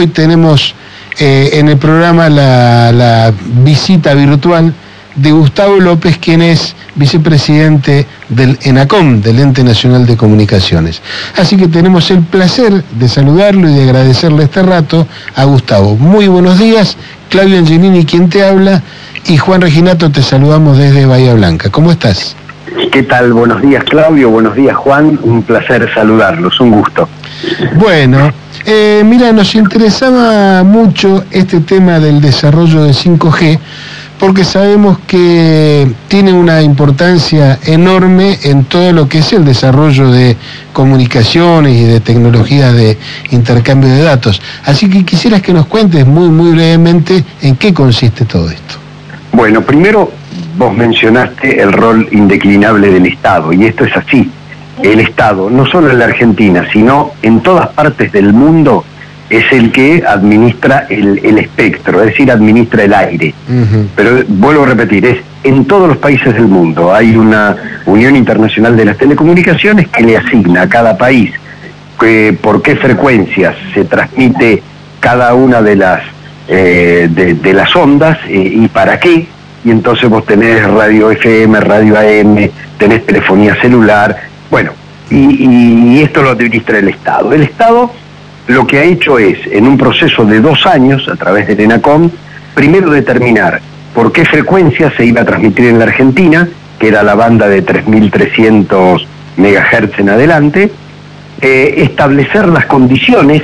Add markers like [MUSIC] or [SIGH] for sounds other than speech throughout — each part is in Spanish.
hoy tenemos eh, en el programa la, la visita virtual de Gustavo López, quien es vicepresidente del ENACOM, del Ente Nacional de Comunicaciones. Así que tenemos el placer de saludarlo y de agradecerle este rato a Gustavo. Muy buenos días, Claudio Angelini quien te habla y Juan Reginato te saludamos desde Bahía Blanca. ¿Cómo estás? ¿Qué tal? Buenos días Claudio, buenos días Juan, un placer saludarlos, un gusto. Bueno, eh, mira, nos interesaba mucho este tema del desarrollo de 5G porque sabemos que tiene una importancia enorme en todo lo que es el desarrollo de comunicaciones y de tecnologías de intercambio de datos. Así que quisieras que nos cuentes muy, muy brevemente en qué consiste todo esto. Bueno, primero vos mencionaste el rol indeclinable del Estado, y esto es así. El Estado, no solo en la Argentina, sino en todas partes del mundo, es el que administra el, espectro, es decir, administra el aire. Pero vuelvo a repetir, es en todos los países del mundo. Hay una Unión Internacional de las Telecomunicaciones que le asigna a cada país que, por qué frecuencias se transmite cada una de las, eh, de, las ondas eh, y para qué. Y entonces vos tenés radio FM, radio AM, tenés telefonía celular. Bueno, y, y esto lo administra el Estado. El Estado lo que ha hecho es, en un proceso de dos años, a través de ENACOM, primero determinar por qué frecuencia se iba a transmitir en la Argentina, que era la banda de 3.300 MHz en adelante, eh, establecer las condiciones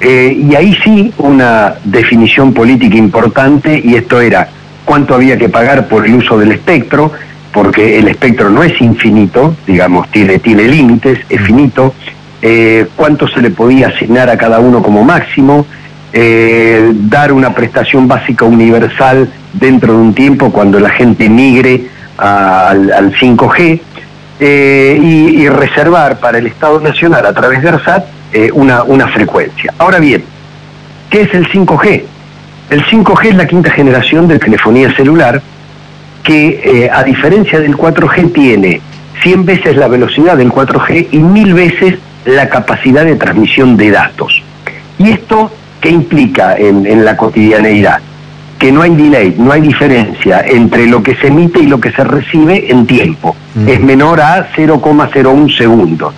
eh, y ahí sí una definición política importante y esto era cuánto había que pagar por el uso del espectro, porque el espectro no es infinito, digamos, tiene, tiene límites, es finito, eh, cuánto se le podía asignar a cada uno como máximo, eh, dar una prestación básica universal dentro de un tiempo cuando la gente migre al, 5G eh, y, reservar para el Estado Nacional a través de ARSAT una, una frecuencia. Ahora bien, ¿qué es el 5G? El 5G es la quinta generación de telefonía celular que a diferencia del 4G tiene 100 veces la velocidad del 4G y 1000 veces la capacidad de transmisión de datos. ¿Y esto qué implica en, la cotidianeidad? Que no hay delay, no hay diferencia entre lo que se emite y lo que se recibe en tiempo. Mm. Es menor a 0,01 segundos.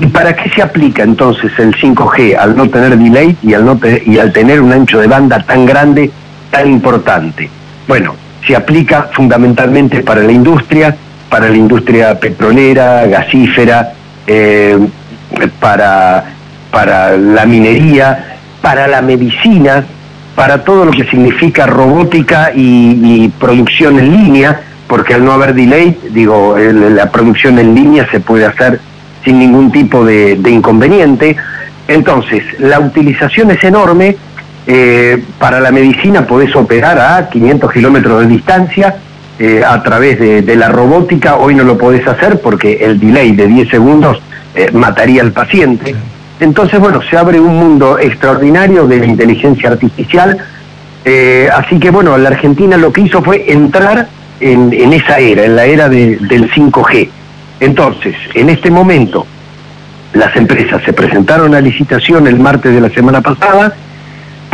¿Y para qué se aplica entonces el 5G al no tener delay y al, no y al tener un ancho de banda tan grande, tan importante? Bueno, se aplica fundamentalmente para la industria, para la industria petrolera, gasífera, eh, para, para la minería, para la medicina, para todo lo que significa robótica y, producción en línea, porque al no haber delay, digo, la producción en línea se puede hacer sin ningún tipo de, inconveniente. Entonces, la utilización es enorme. Eh, para la medicina podés operar a 500 kilómetros de distancia eh, a través de, la robótica. Hoy no lo podés hacer porque el delay de 10 segundos eh, mataría al paciente. Entonces, bueno, se abre un mundo extraordinario de la inteligencia artificial. Eh, así que, bueno, la Argentina lo que hizo fue entrar en, esa era, en la era del 5G. Entonces, en este momento, las empresas se presentaron a licitación el martes de la semana pasada,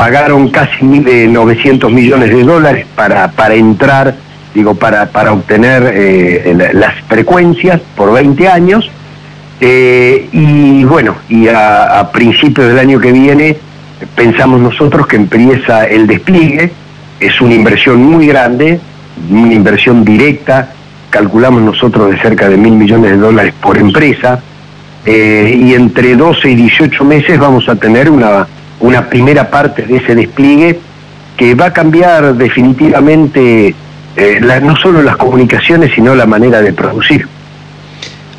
pagaron casi 900 eh, millones de dólares para, para entrar, digo, para, para obtener las frecuencias por 20 años. Eh, y bueno, y a, principios del año que viene pensamos nosotros que empieza el despliegue, es una inversión muy grande, una inversión directa, calculamos nosotros de cerca de mil millones de dólares por empresa, eh, y entre 12 y 18 meses vamos a tener una, una primera parte de ese despliegue que va a cambiar definitivamente eh, no solo las comunicaciones, sino la manera de producir.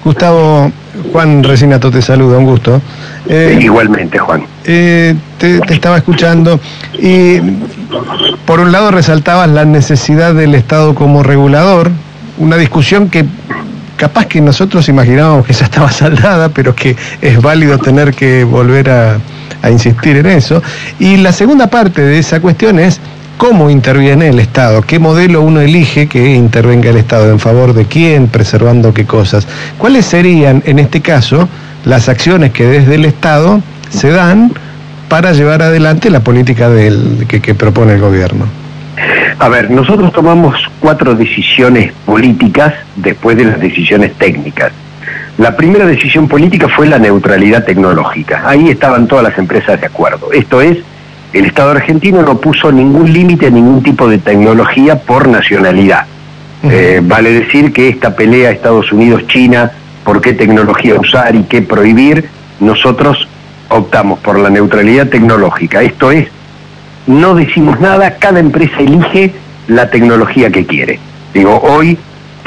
Gustavo, Juan Resinato te saluda, un gusto. Eh, igualmente, Juan. Eh, te, estaba escuchando y por un lado resaltabas la necesidad del Estado como regulador, una discusión que capaz que nosotros imaginábamos que ya estaba saldada, pero que es válido tener que volver a, a insistir en eso. Y la segunda parte de esa cuestión es cómo interviene el Estado, qué modelo uno elige que intervenga el Estado, en favor de quién, preservando qué cosas. ¿Cuáles serían, en este caso, las acciones que desde el Estado se dan para llevar adelante la política del, que, propone el gobierno. A ver, nosotros tomamos cuatro decisiones políticas después de las decisiones técnicas. La primera decisión política fue la neutralidad tecnológica. Ahí estaban todas las empresas de acuerdo. Esto es, el Estado argentino no puso ningún límite a ningún tipo de tecnología por nacionalidad. Eh, vale decir que esta pelea Estados Unidos-China, por qué tecnología usar y qué prohibir, nosotros optamos por la neutralidad tecnológica. Esto es, no decimos nada, cada empresa elige la tecnología que quiere. Digo, hoy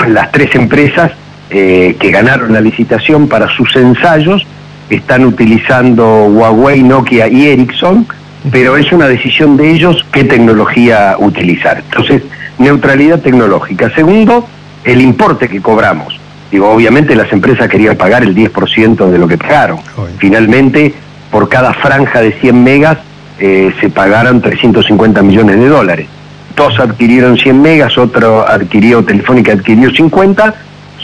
las tres empresas eh, que ganaron la licitación para sus ensayos están utilizando Huawei, Nokia y Ericsson, pero es una decisión de ellos qué tecnología utilizar. Entonces, neutralidad tecnológica. Segundo, el importe que cobramos. Digo, obviamente las empresas querían pagar el 10% de lo que pagaron. Finalmente, por cada franja de 100 megas eh, se pagaron 350 millones de dólares. Dos adquirieron 100 megas, otro adquirió, Telefónica adquirió 50,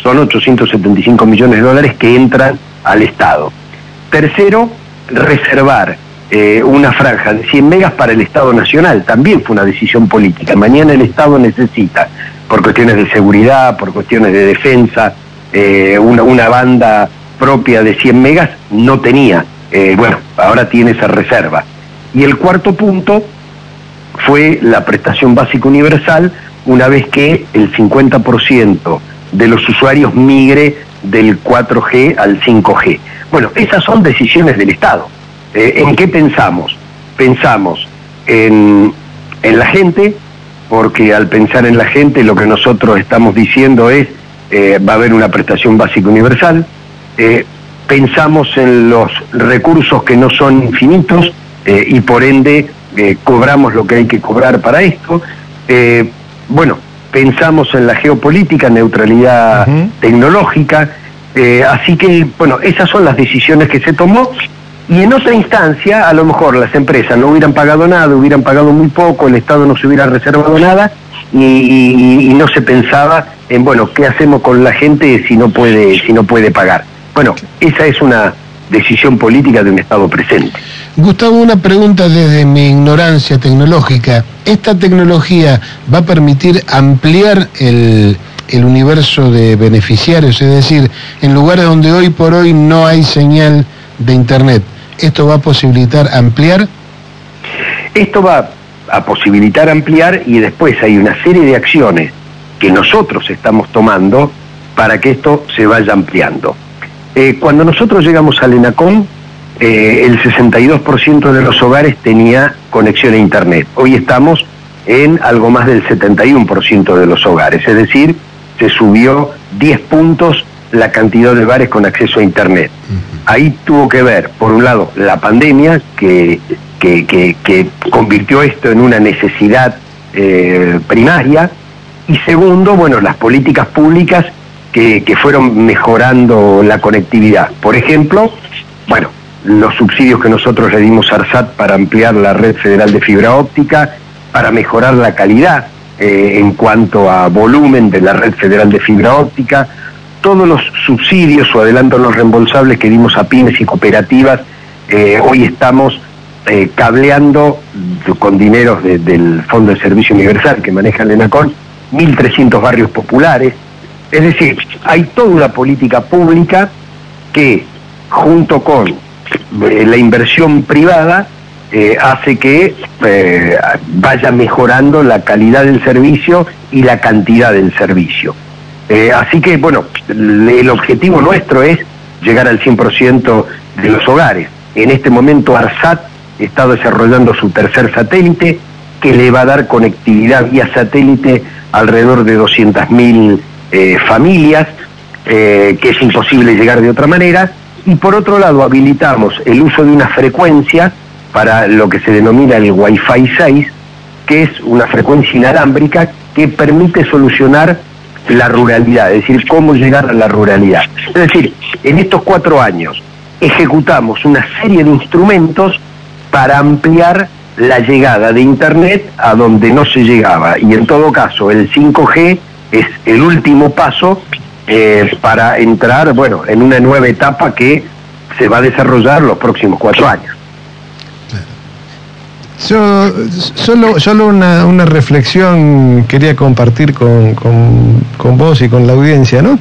son 875 millones de dólares que entran al Estado. Tercero, reservar eh, una franja de 100 megas para el Estado Nacional. También fue una decisión política. Mañana el Estado necesita, por cuestiones de seguridad, por cuestiones de defensa, eh, una, una, banda propia de 100 megas, no tenía. Eh, bueno, ahora tiene esa reserva. Y el cuarto punto fue la prestación básica universal, una vez que el 50% de los usuarios migre del 4G al 5G. Bueno, esas son decisiones del Estado. Eh, ¿En qué pensamos? Pensamos en, la gente, porque al pensar en la gente lo que nosotros estamos diciendo es eh, va a haber una prestación básica universal. Eh, pensamos en los recursos que no son infinitos y por ende cobramos lo que hay que cobrar para esto. bueno, pensamos en la geopolítica, neutralidad tecnológica. así que, bueno, esas son las decisiones que se tomó y en otra instancia, a lo mejor las empresas no hubieran pagado nada, hubieran pagado muy poco, el Estado no se hubiera reservado nada y, no se pensaba en, bueno, ¿qué hacemos con la gente si no puede, si no puede pagar? Bueno, esa es una decisión política de un Estado presente. Gustavo, una pregunta desde mi ignorancia tecnológica. ¿Esta tecnología va a permitir ampliar el, el universo de beneficiarios? Es decir, en lugares donde hoy por hoy no hay señal de Internet, ¿esto va a posibilitar ampliar? Esto va a posibilitar ampliar y después hay una serie de acciones que nosotros estamos tomando para que esto se vaya ampliando. Eh, cuando nosotros llegamos al ENACOM, eh, el 62% de los hogares tenía conexión a Internet. Hoy estamos en algo más del 71% de los hogares, es decir, se subió 10 puntos la cantidad de hogares con acceso a Internet. Ahí tuvo que ver, por un lado, la pandemia, que, que, convirtió esto en una necesidad eh, primaria, y segundo, bueno, las políticas públicas que, fueron mejorando la conectividad. Por ejemplo, bueno, los subsidios que nosotros le dimos a ARSAT para ampliar la red federal de fibra óptica, para mejorar la calidad eh, en cuanto a volumen de la red federal de fibra óptica, todos los subsidios o adelantos los reembolsables que dimos a pymes y cooperativas, eh, hoy estamos eh, cableando con dineros del Fondo de Servicio Universal que maneja el ENACON, 1.300 barrios populares. Es decir, hay toda una política pública que, junto con eh, la inversión privada, hace que vaya mejorando la calidad del servicio y la cantidad del servicio. Eh, así que, bueno, el objetivo nuestro es llegar al 100% de los hogares. En este momento ARSAT está desarrollando su tercer satélite que le va a dar conectividad vía satélite alrededor de 200.000 eh, familias, eh, que es imposible llegar de otra manera. Y por otro lado, habilitamos el uso de una frecuencia para lo que se denomina el Wi-Fi 6, que es una frecuencia inalámbrica que permite solucionar la ruralidad, es decir, cómo llegar a la ruralidad. Es decir, en estos cuatro años ejecutamos una serie de instrumentos para ampliar la llegada de Internet a donde no se llegaba. Y en todo caso, el 5G es el último paso eh, para entrar, bueno, en una nueva etapa que se va a desarrollar los próximos cuatro años. Yo solo, solo una, reflexión quería compartir con, con, vos y con la audiencia, ¿no?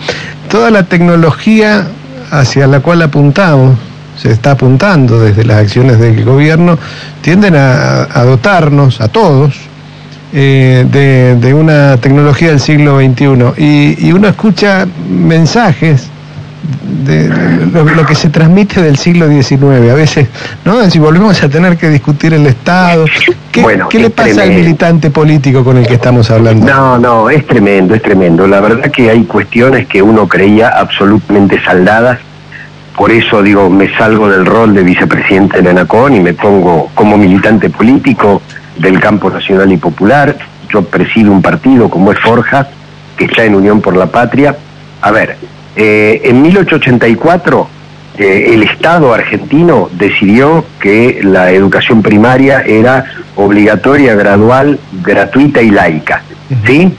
Toda la tecnología hacia la cual apuntamos, se está apuntando desde las acciones del gobierno, tienden a, dotarnos, a todos, eh, de, una tecnología del siglo XXI. Y, y uno escucha mensajes de, lo, que se transmite del siglo XIX. A veces, ¿no? Si volvemos a tener que discutir el Estado, ¿qué, ¿qué le pasa al militante político con el que estamos hablando? No, no, es tremendo, es tremendo. La verdad que hay cuestiones que uno creía absolutamente saldadas. Por eso digo, me salgo del rol de vicepresidente de ANACON y me pongo como militante político del campo nacional y popular. Yo presido un partido como es Forja, que está en Unión por la Patria. A ver, eh, en 1884 eh, el Estado argentino decidió que la educación primaria era obligatoria, gradual, gratuita y laica. ¿Sí?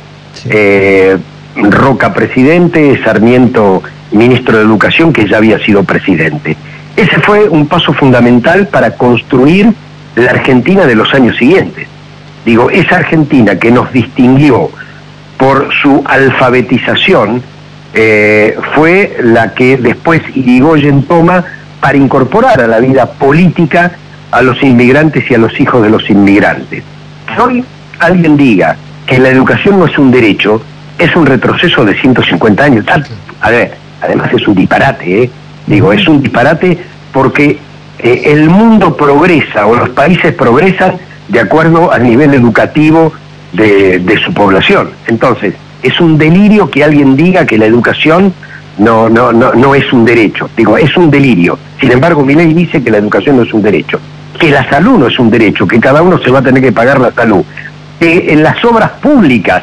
Eh, Roca presidente, Sarmiento ministro de Educación, que ya había sido presidente. Ese fue un paso fundamental para construir la Argentina de los años siguientes. Digo, esa Argentina que nos distinguió por su alfabetización, eh, fue la que después Irigoyen toma para incorporar a la vida política a los inmigrantes y a los hijos de los inmigrantes. Que hoy alguien diga que la educación no es un derecho, es un retroceso de 150 años. A ver, además es un disparate, ¿eh? Digo, es un disparate porque eh, el mundo progresa o los países progresan de acuerdo al nivel educativo de, su población. Entonces, es un delirio que alguien diga que la educación no, no, no, no es un derecho. Digo, es un delirio. Sin embargo, mi ley dice que la educación no es un derecho, que la salud no es un derecho, que cada uno se va a tener que pagar la salud, que en las obras públicas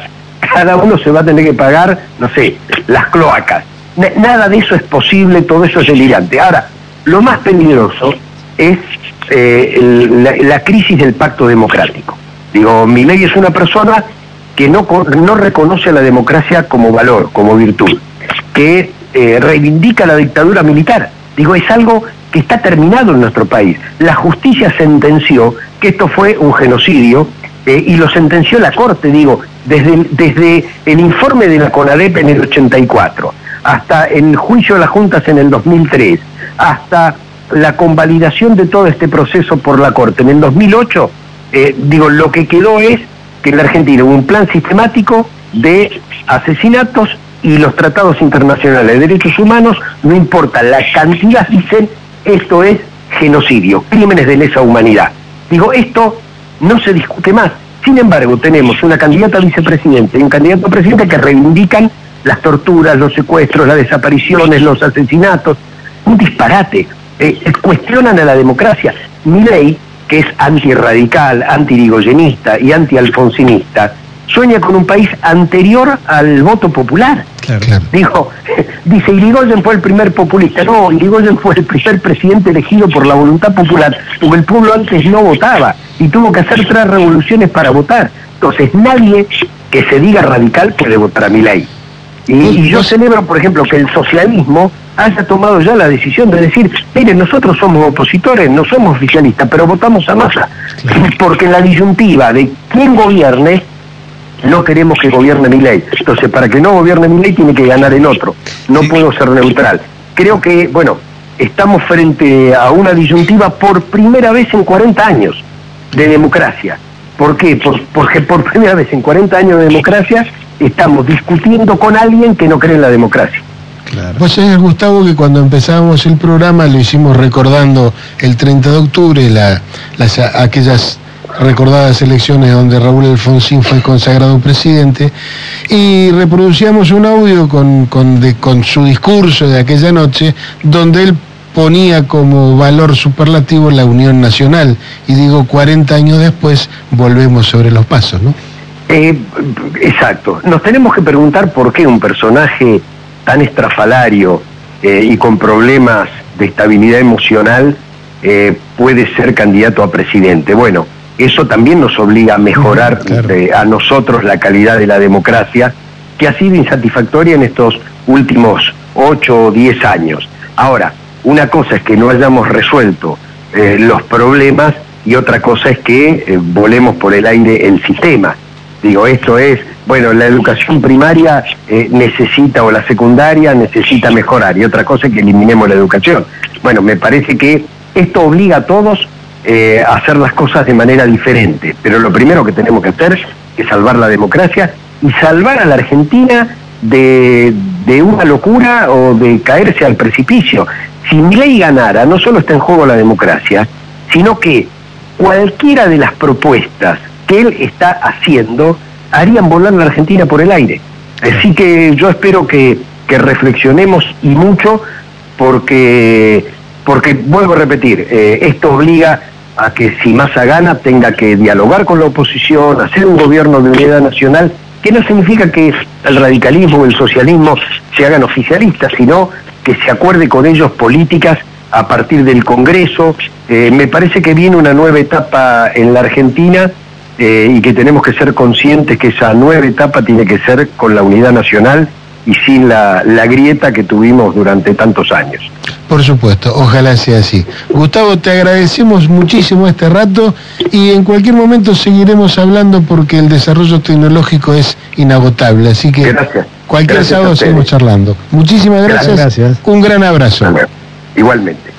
cada uno se va a tener que pagar, no sé, las cloacas. Nada de eso es posible, todo eso es delirante. Ahora, lo más peligroso es eh, la, la, crisis del pacto democrático. Digo, mi ley es una persona que no, no reconoce a la democracia como valor, como virtud, que eh, reivindica la dictadura militar. Digo, es algo que está terminado en nuestro país. La justicia sentenció que esto fue un genocidio eh, y lo sentenció la Corte, digo, desde, desde el informe de la CONADEP en el 84, hasta el juicio de las juntas en el 2003, hasta la convalidación de todo este proceso por la Corte en el 2008, eh, digo, lo que quedó es que en la Argentina hubo un plan sistemático de asesinatos y los tratados internacionales de derechos humanos, no importa la cantidad, dicen, esto es genocidio, crímenes de lesa humanidad. Digo, esto no se discute más. Sin embargo, tenemos una candidata a vicepresidente y un candidato a presidente que reivindican las torturas, los secuestros, las desapariciones, los asesinatos. Un disparate. Eh, cuestionan a la democracia. Mi ley que es antirradical, antirigoyenista y antialfonsinista, sueña con un país anterior al voto popular. Dijo, [LAUGHS] dice, Irigoyen fue el primer populista. No, Irigoyen fue el primer presidente elegido por la voluntad popular, porque el pueblo antes no votaba y tuvo que hacer tres revoluciones para votar. Entonces, nadie que se diga radical puede votar a mi ley. Y, yo celebro, por ejemplo, que el socialismo haya tomado ya la decisión de decir, miren, nosotros somos opositores, no somos oficialistas, pero votamos a masa. Porque en la disyuntiva de quién gobierne, no queremos que gobierne mi ley. Entonces, para que no gobierne mi ley, tiene que ganar el otro. No puedo ser neutral. Creo que, bueno, estamos frente a una disyuntiva por primera vez en 40 años de democracia. ¿Por qué? porque por primera vez en 40 años de democracia estamos discutiendo con alguien que no cree en la democracia. Claro. Vos sabés, Gustavo, que cuando empezamos el programa lo hicimos recordando el 30 de octubre, las, aquellas recordadas elecciones donde Raúl Alfonsín fue consagrado presidente, y reproducíamos un audio con, con su discurso de aquella noche, donde él ponía como valor superlativo la unión nacional. Y digo, 40 años después volvemos sobre los pasos, ¿no? Eh, exacto. Nos tenemos que preguntar por qué un personaje tan estrafalario eh, y con problemas de estabilidad emocional eh, puede ser candidato a presidente. Bueno, eso también nos obliga a mejorar a nosotros la calidad de la democracia, que ha sido insatisfactoria en estos últimos ocho o diez años. Ahora, una cosa es que no hayamos resuelto los problemas y otra cosa es que eh, volemos por el aire el sistema. Digo, esto es, bueno, la educación primaria eh, necesita, o la secundaria necesita mejorar, y otra cosa es que eliminemos la educación. Bueno, me parece que esto obliga a todos eh, a hacer las cosas de manera diferente, pero lo primero que tenemos que hacer es salvar la democracia y salvar a la Argentina de, de una locura o de caerse al precipicio. Si ley ganara, no solo está en juego la democracia, sino que cualquiera de las propuestas que él está haciendo harían volar la Argentina por el aire. Así que yo espero que, que reflexionemos y mucho porque, porque vuelvo a repetir, eh, esto obliga a que si Massa gana tenga que dialogar con la oposición, hacer un gobierno de unidad nacional, que no significa que el radicalismo o el socialismo se hagan oficialistas, sino que se acuerde con ellos políticas a partir del Congreso. Eh, me parece que viene una nueva etapa en la Argentina eh, y que tenemos que ser conscientes que esa nueva etapa tiene que ser con la unidad nacional y sin la, la grieta que tuvimos durante tantos años. Por supuesto, ojalá sea así. Gustavo, te agradecemos muchísimo este rato y en cualquier momento seguiremos hablando porque el desarrollo tecnológico es inagotable. Así que gracias. cualquier sábado seguimos charlando. Muchísimas gracias. gracias. Un gran abrazo. Igualmente.